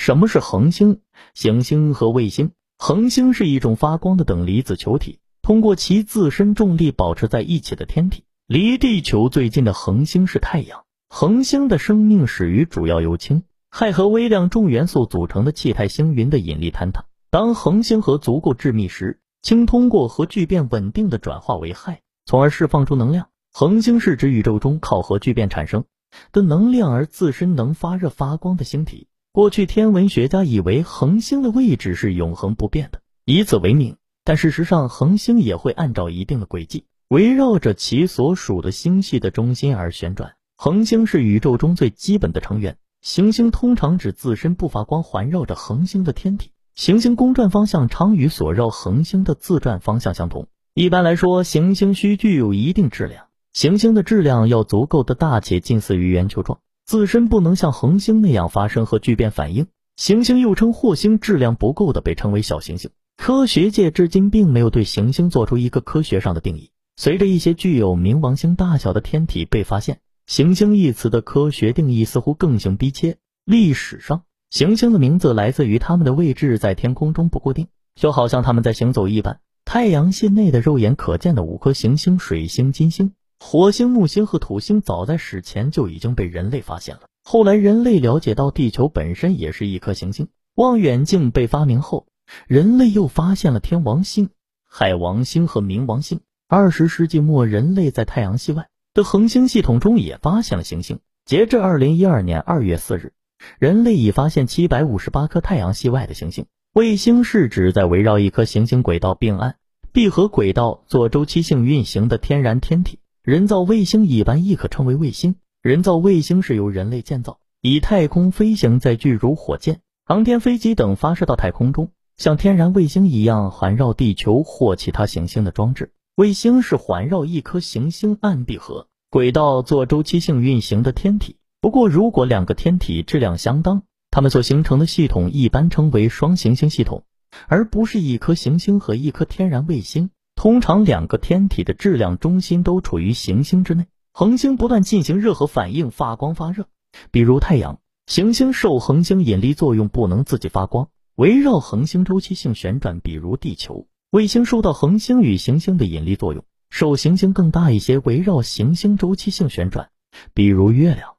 什么是恒星？行星和卫星。恒星是一种发光的等离子球体，通过其自身重力保持在一起的天体。离地球最近的恒星是太阳。恒星的生命始于主要由氢、氦和微量重元素组成的气态星云的引力坍塌。当恒星核足够致密时，氢通过核聚变稳定的转化为氦，从而释放出能量。恒星是指宇宙中靠核聚变产生的能量而自身能发热发光的星体。过去天文学家以为恒星的位置是永恒不变的，以此为名。但事实上，恒星也会按照一定的轨迹，围绕着其所属的星系的中心而旋转。恒星是宇宙中最基本的成员。行星通常指自身不发光、环绕着恒星的天体。行星公转方向常与所绕恒星的自转方向相同。一般来说，行星需具有一定质量，行星的质量要足够的大且近似于圆球状。自身不能像恒星那样发生核聚变反应，行星又称惑星，质量不够的被称为小行星。科学界至今并没有对行星做出一个科学上的定义。随着一些具有冥王星大小的天体被发现，行星一词的科学定义似乎更形逼切。历史上，行星的名字来自于它们的位置在天空中不固定，就好像它们在行走一般。太阳系内的肉眼可见的五颗行星：水星、金星。火星、木星和土星早在史前就已经被人类发现了。后来，人类了解到地球本身也是一颗行星。望远镜被发明后，人类又发现了天王星、海王星和冥王星。二十世纪末，人类在太阳系外的恒星系统中也发现了行星。截至二零一二年二月四日，人类已发现七百五十八颗太阳系外的行星。卫星是指在围绕一颗行星轨道并按闭合轨道做周期性运行的天然天体。人造卫星一般亦可称为卫星。人造卫星是由人类建造，以太空飞行载具如火箭、航天飞机等发射到太空中，像天然卫星一样环绕地球或其他行星的装置。卫星是环绕一颗行星暗闭合轨道做周期性运行的天体。不过，如果两个天体质量相当，它们所形成的系统一般称为双行星系统，而不是一颗行星和一颗天然卫星。通常两个天体的质量中心都处于行星之内，恒星不断进行热核反应发光发热，比如太阳。行星受恒星引力作用不能自己发光，围绕恒星周期性旋转，比如地球。卫星受到恒星与行星的引力作用，受行星更大一些，围绕行星周期性旋转，比如月亮。